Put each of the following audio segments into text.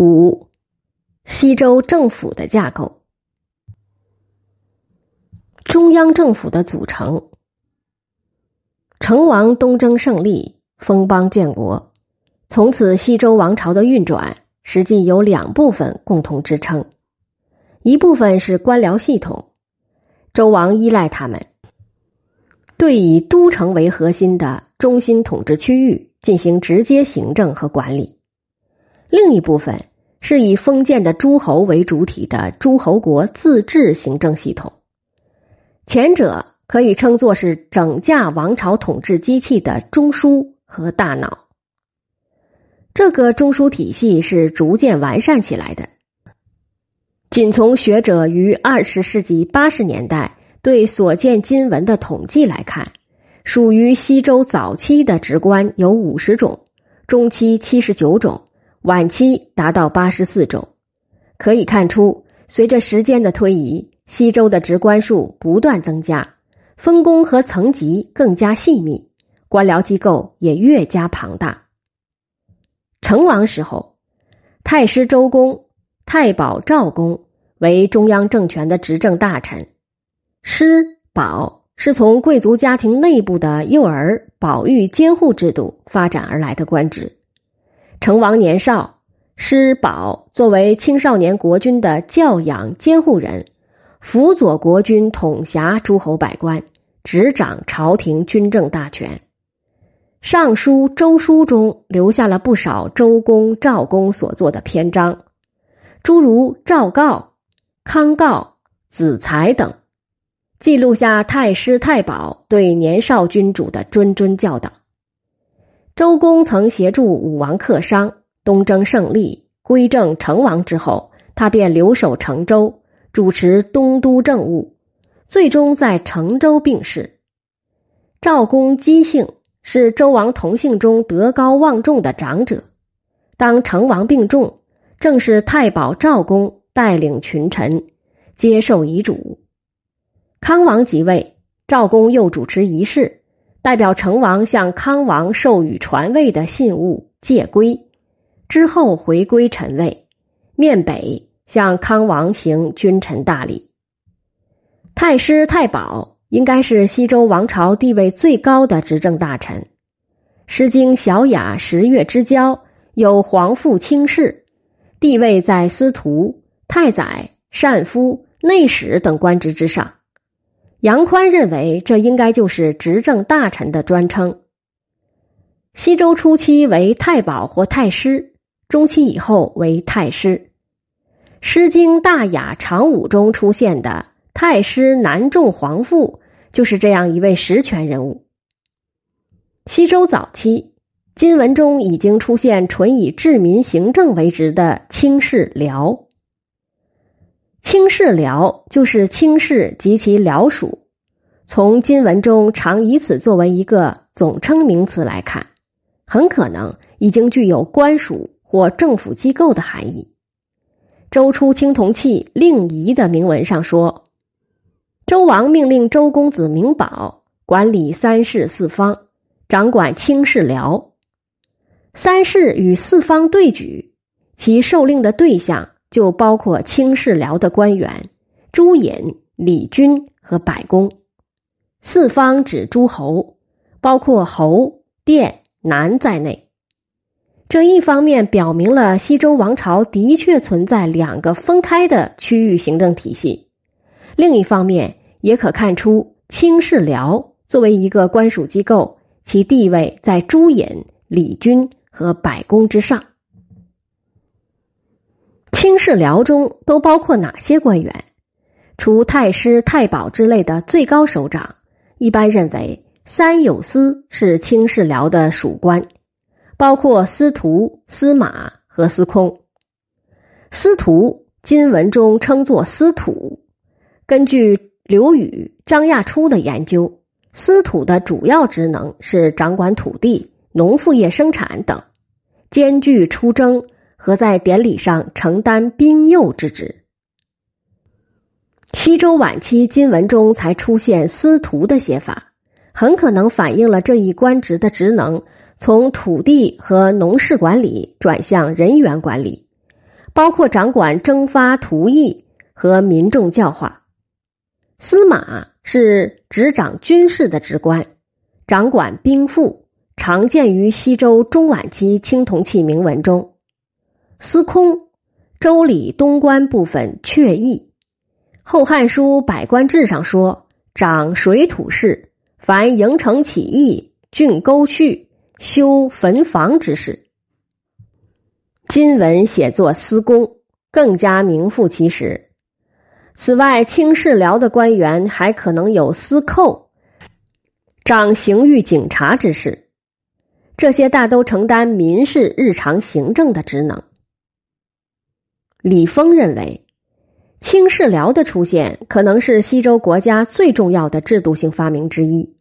五、西周政府的架构，中央政府的组成。成王东征胜利，封邦建国，从此西周王朝的运转实际有两部分共同支撑，一部分是官僚系统，周王依赖他们，对以都城为核心的中心统治区域进行直接行政和管理；另一部分。是以封建的诸侯为主体的诸侯国自治行政系统，前者可以称作是整架王朝统治机器的中枢和大脑。这个中枢体系是逐渐完善起来的。仅从学者于二十世纪八十年代对所见今文的统计来看，属于西周早期的职官有五十种，中期七十九种。晚期达到八十四种，可以看出，随着时间的推移，西周的职官数不断增加，分工和层级更加细密，官僚机构也越加庞大。成王时候，太师周公、太保赵公为中央政权的执政大臣，师保是从贵族家庭内部的幼儿保育监护制度发展而来的官职。成王年少，师保作为青少年国君的教养监护人，辅佐国君统辖诸侯百官，执掌朝廷军政大权。《尚书·周书》中留下了不少周公、赵公所作的篇章，诸如赵告、康告、子才等，记录下太师太保对年少君主的谆谆教导。周公曾协助武王克商，东征胜利，归政成王之后，他便留守成州，主持东都政务，最终在成州病逝。赵公姬姓是周王同姓中德高望重的长者。当成王病重，正是太保赵公带领群臣接受遗嘱。康王即位，赵公又主持仪式。代表成王向康王授予传位的信物借规，之后回归臣位，面北向康王行君臣大礼。太师太保应该是西周王朝地位最高的执政大臣，《诗经·小雅·十月之交》有皇父卿士，地位在司徒、太宰、善夫、内史等官职之上。杨宽认为，这应该就是执政大臣的专称。西周初期为太保或太师，中期以后为太师。《诗经·大雅·长武》中出现的太师南仲皇父，就是这样一位实权人物。西周早期，金文中已经出现纯以治民行政为职的卿士僚。卿士僚就是卿士及其僚属，从金文中常以此作为一个总称名词来看，很可能已经具有官署或政府机构的含义。周初青铜器令仪的铭文上说：“周王命令周公子明宝管理三世四方，掌管卿士僚。三世与四方对举，其受令的对象。”就包括卿士僚的官员、朱隐、李军和百公，四方指诸侯，包括侯、殿、南在内。这一方面表明了西周王朝的确存在两个分开的区域行政体系；另一方面，也可看出卿士僚作为一个官属机构，其地位在朱隐、李军和百公之上。卿士僚中都包括哪些官员？除太师、太保之类的最高首长，一般认为三有司是卿士僚的属官，包括司徒、司马和司空。司徒今文中称作司土。根据刘禹、张亚初的研究，司土的主要职能是掌管土地、农副业生产等，兼具出征。和在典礼上承担宾诱之职。西周晚期金文中才出现司徒的写法，很可能反映了这一官职的职能从土地和农事管理转向人员管理，包括掌管征发图役和民众教化。司马是执掌军事的职官，掌管兵赋，常见于西周中晚期青铜器铭文中。司空，周礼东关部分阙译，《后汉书百官志》上说，掌水土事，凡营城起义、浚沟渠、修坟房之事。今文写作司公，更加名副其实。此外，清士辽的官员还可能有司寇，掌刑狱警察之事，这些大都承担民事日常行政的职能。李峰认为，清士僚的出现可能是西周国家最重要的制度性发明之一。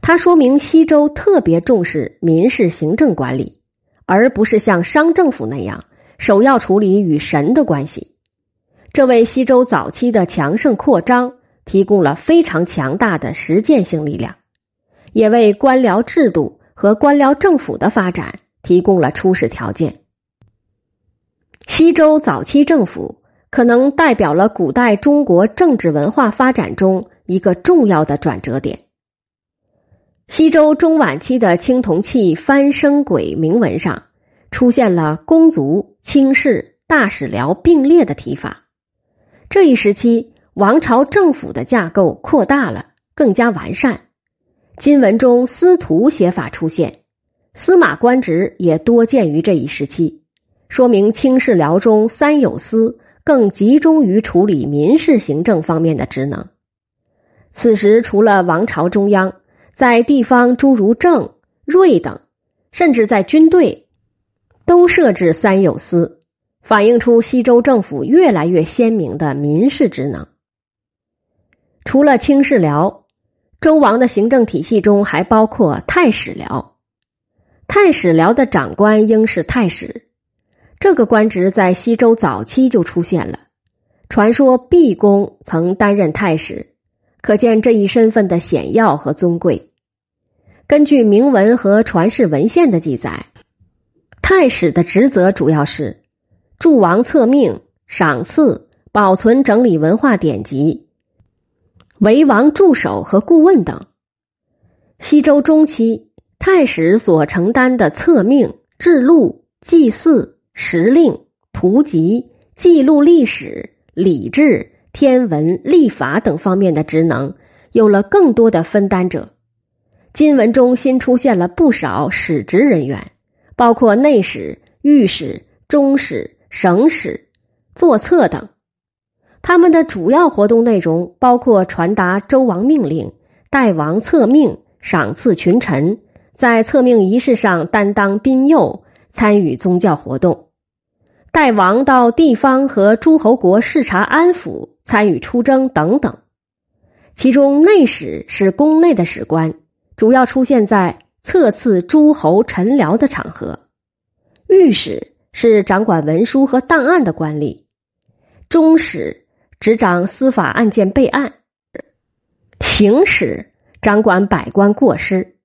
它说明西周特别重视民事行政管理，而不是像商政府那样首要处理与神的关系。这为西周早期的强盛扩张提供了非常强大的实践性力量，也为官僚制度和官僚政府的发展提供了初始条件。西周早期政府可能代表了古代中国政治文化发展中一个重要的转折点。西周中晚期的青铜器翻生轨铭文上出现了公族、卿士、大使僚并列的提法。这一时期，王朝政府的架构扩大了，更加完善。金文中司徒写法出现，司马官职也多见于这一时期。说明清士辽中三有司更集中于处理民事行政方面的职能。此时，除了王朝中央，在地方诸如郑、瑞等，甚至在军队，都设置三有司，反映出西周政府越来越鲜明的民事职能。除了清士辽，周王的行政体系中还包括太史辽。太史辽的长官应是太史。这个官职在西周早期就出现了，传说毕公曾担任太史，可见这一身份的显要和尊贵。根据铭文和传世文献的记载，太史的职责主要是助王策命、赏赐、保存、整理文化典籍、为王助手和顾问等。西周中期，太史所承担的策命、制录、祭祀。时令、图籍、记录历史、礼制、天文、历法等方面的职能，有了更多的分担者。金文中新出现了不少史职人员，包括内史、御史、中史、省史、作册等。他们的主要活动内容包括传达周王命令、代王册命、赏赐群臣，在册命仪式上担当宾右，参与宗教活动。代王到地方和诸侯国视察安抚，参与出征等等。其中内史是宫内的史官，主要出现在册次诸侯臣僚的场合；御史是掌管文书和档案的官吏；中史执掌司法案件备案；行史掌管百官过失。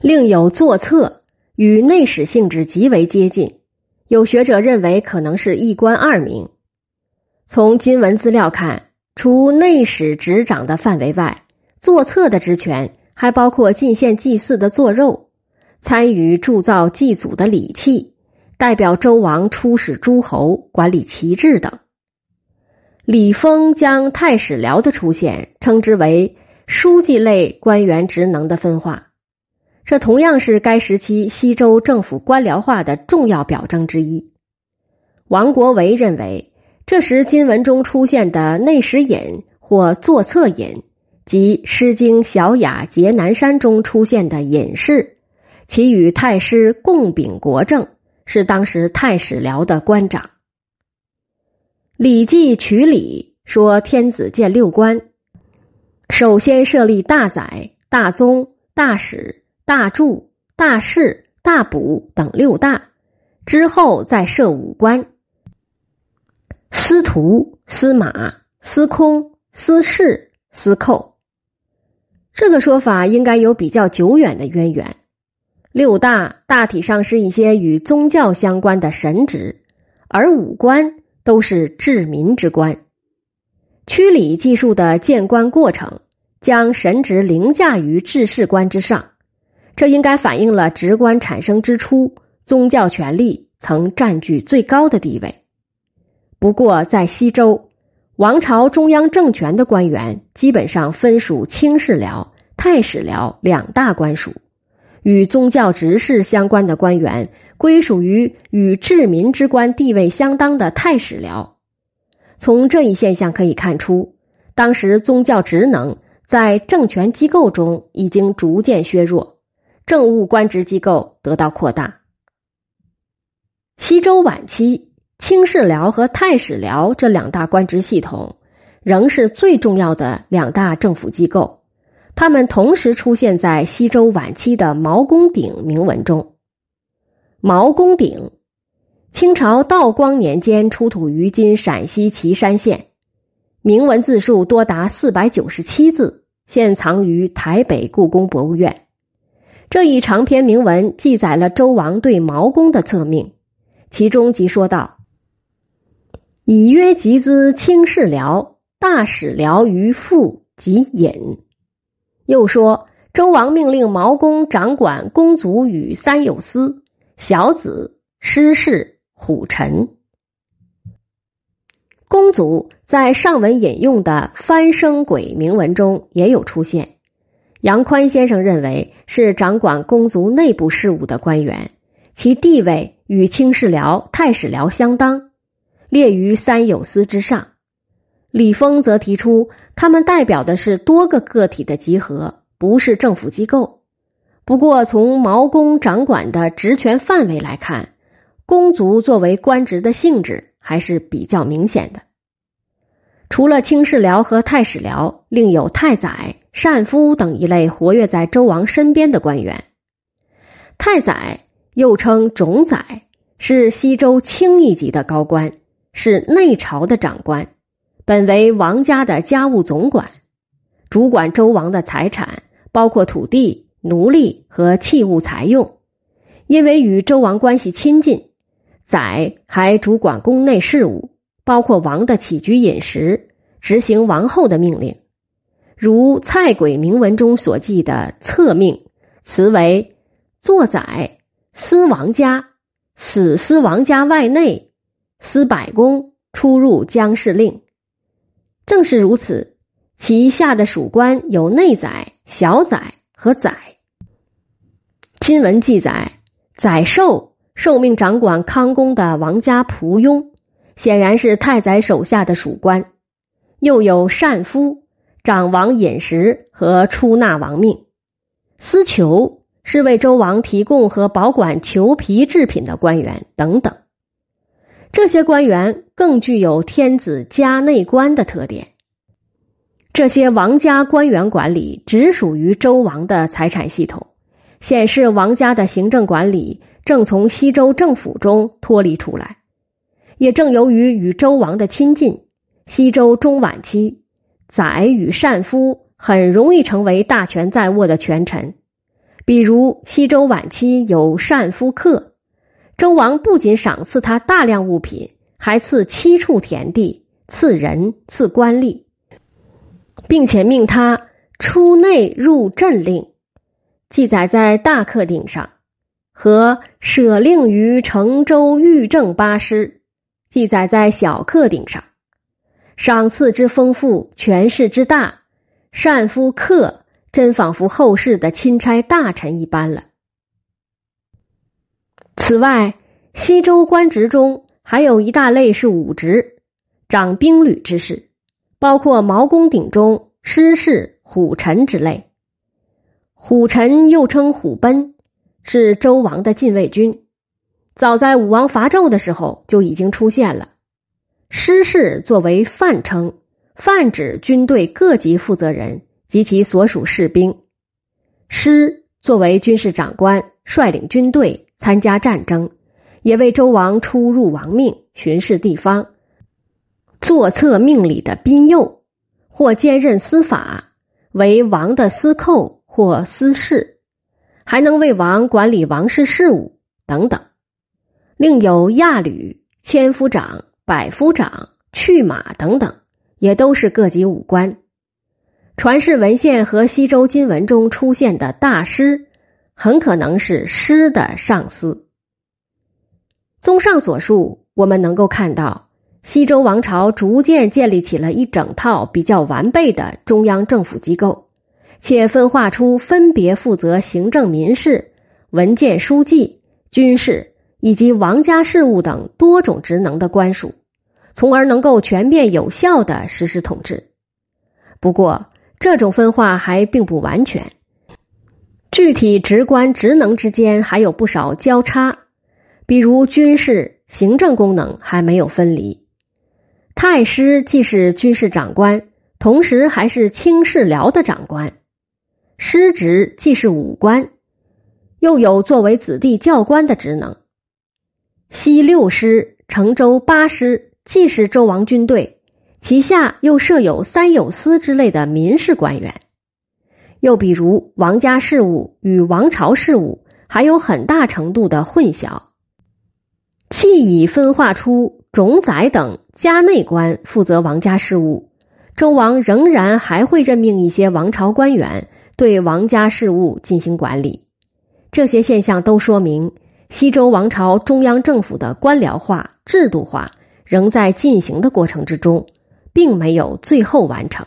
另有作册，与内史性质极为接近。有学者认为，可能是一官二名。从金文资料看，除内史执掌的范围外，作册的职权还包括进献祭祀的做肉，参与铸造祭祖的礼器，代表周王出使诸侯，管理旗帜等。李丰将太史僚的出现称之为书记类官员职能的分化。这同样是该时期西周政府官僚化的重要表征之一。王国维认为，这时金文中出现的内史尹或作册尹，及《诗经·小雅·节南山》中出现的隐士，其与太师共秉国政，是当时太史僚的官长。《礼记·曲礼》说：“天子见六官，首先设立大宰、大宗、大使。”大柱、大士、大补等六大，之后再设五官：司徒、司马、司空、司事、司寇。这个说法应该有比较久远的渊源。六大大体上是一些与宗教相关的神职，而五官都是治民之官。曲礼记述的建官过程，将神职凌驾于治世官之上，这应该反映了直观产生之初，宗教权力曾占据最高的地位。不过，在西周王朝中央政权的官员，基本上分属卿士僚、太史僚两大官属，与宗教执事相关的官员，归属于与治民之官地位相当的太史僚。从这一现象可以看出，当时宗教职能在政权机构中已经逐渐削弱，政务官职机构得到扩大。西周晚期，卿士僚和太史僚这两大官职系统仍是最重要的两大政府机构，他们同时出现在西周晚期的毛公鼎铭文中。毛公鼎。清朝道光年间出土于今陕西岐山县，铭文字数多达四百九十七字，现藏于台北故宫博物院。这一长篇铭文记载了周王对毛公的册命，其中即说道：“以曰集资卿士僚，大使僚于父及隐。”又说周王命令毛公掌管公族与三有司、小子、师士。虎臣公族在上文引用的翻生鬼铭文中也有出现。杨宽先生认为是掌管公族内部事务的官员，其地位与卿士僚、太史僚相当，列于三有司之上。李峰则提出，他们代表的是多个个体的集合，不是政府机构。不过，从毛公掌管的职权范围来看。公族作为官职的性质还是比较明显的。除了卿士僚和太史僚，另有太宰、单夫等一类活跃在周王身边的官员。太宰又称冢宰，是西周卿一级的高官，是内朝的长官，本为王家的家务总管，主管周王的财产，包括土地、奴隶和器物财用。因为与周王关系亲近。宰还主管宫内事务，包括王的起居饮食，执行王后的命令。如蔡轨铭文中所记的策命，词为“作宰司王家，死司王家外内，司百公出入将事令”。正是如此，其下的属官有内宰、小宰和宰。今文记载，宰寿。受命掌管康宫的王家仆庸，显然是太宰手下的属官；又有善夫，掌王饮食和出纳王命；司囚是为周王提供和保管裘皮制品的官员等等。这些官员更具有天子家内官的特点。这些王家官员管理只属于周王的财产系统，显示王家的行政管理。正从西周政府中脱离出来，也正由于与周王的亲近，西周中晚期，宰与善夫很容易成为大权在握的权臣。比如西周晚期有善夫克，周王不仅赏赐他大量物品，还赐七处田地、赐人、赐官吏，并且命他出内入镇令，记载在大克鼎上。和舍令于成州御政八师，记载在小刻鼎上。赏赐之丰富，权势之大，善夫克真仿佛后世的钦差大臣一般了。此外，西周官职中还有一大类是武职，掌兵旅之事，包括毛公鼎中师事、虎臣之类。虎臣又称虎贲。是周王的禁卫军，早在武王伐纣的时候就已经出现了。师氏作为范称，泛指军队各级负责人及其所属士兵。师作为军事长官，率领军队参加战争，也为周王出入王命、巡视地方、作策命理的宾右，或兼任司法，为王的司寇或司事。还能为王管理王室事务等等，另有亚吕、千夫长、百夫长、去马等等，也都是各级武官。传世文献和西周金文中出现的大师，很可能是师的上司。综上所述，我们能够看到，西周王朝逐渐建立起了一整套比较完备的中央政府机构，且分化出分别负责行政民事、文件书记、军事以及王家事务等多种职能的官署，从而能够全面有效的实施统治。不过，这种分化还并不完全，具体职官职能之间还有不少交叉，比如军事、行政功能还没有分离。太师既是军事长官，同时还是卿事僚的长官；师职既是武官，又有作为子弟教官的职能。西六师、成州八师既是周王军队。旗下又设有三有司之类的民事官员，又比如王家事务与王朝事务还有很大程度的混淆，既已分化出种宰等家内官负责王家事务，周王仍然还会任命一些王朝官员对王家事务进行管理。这些现象都说明西周王朝中央政府的官僚化、制度化仍在进行的过程之中。并没有最后完成。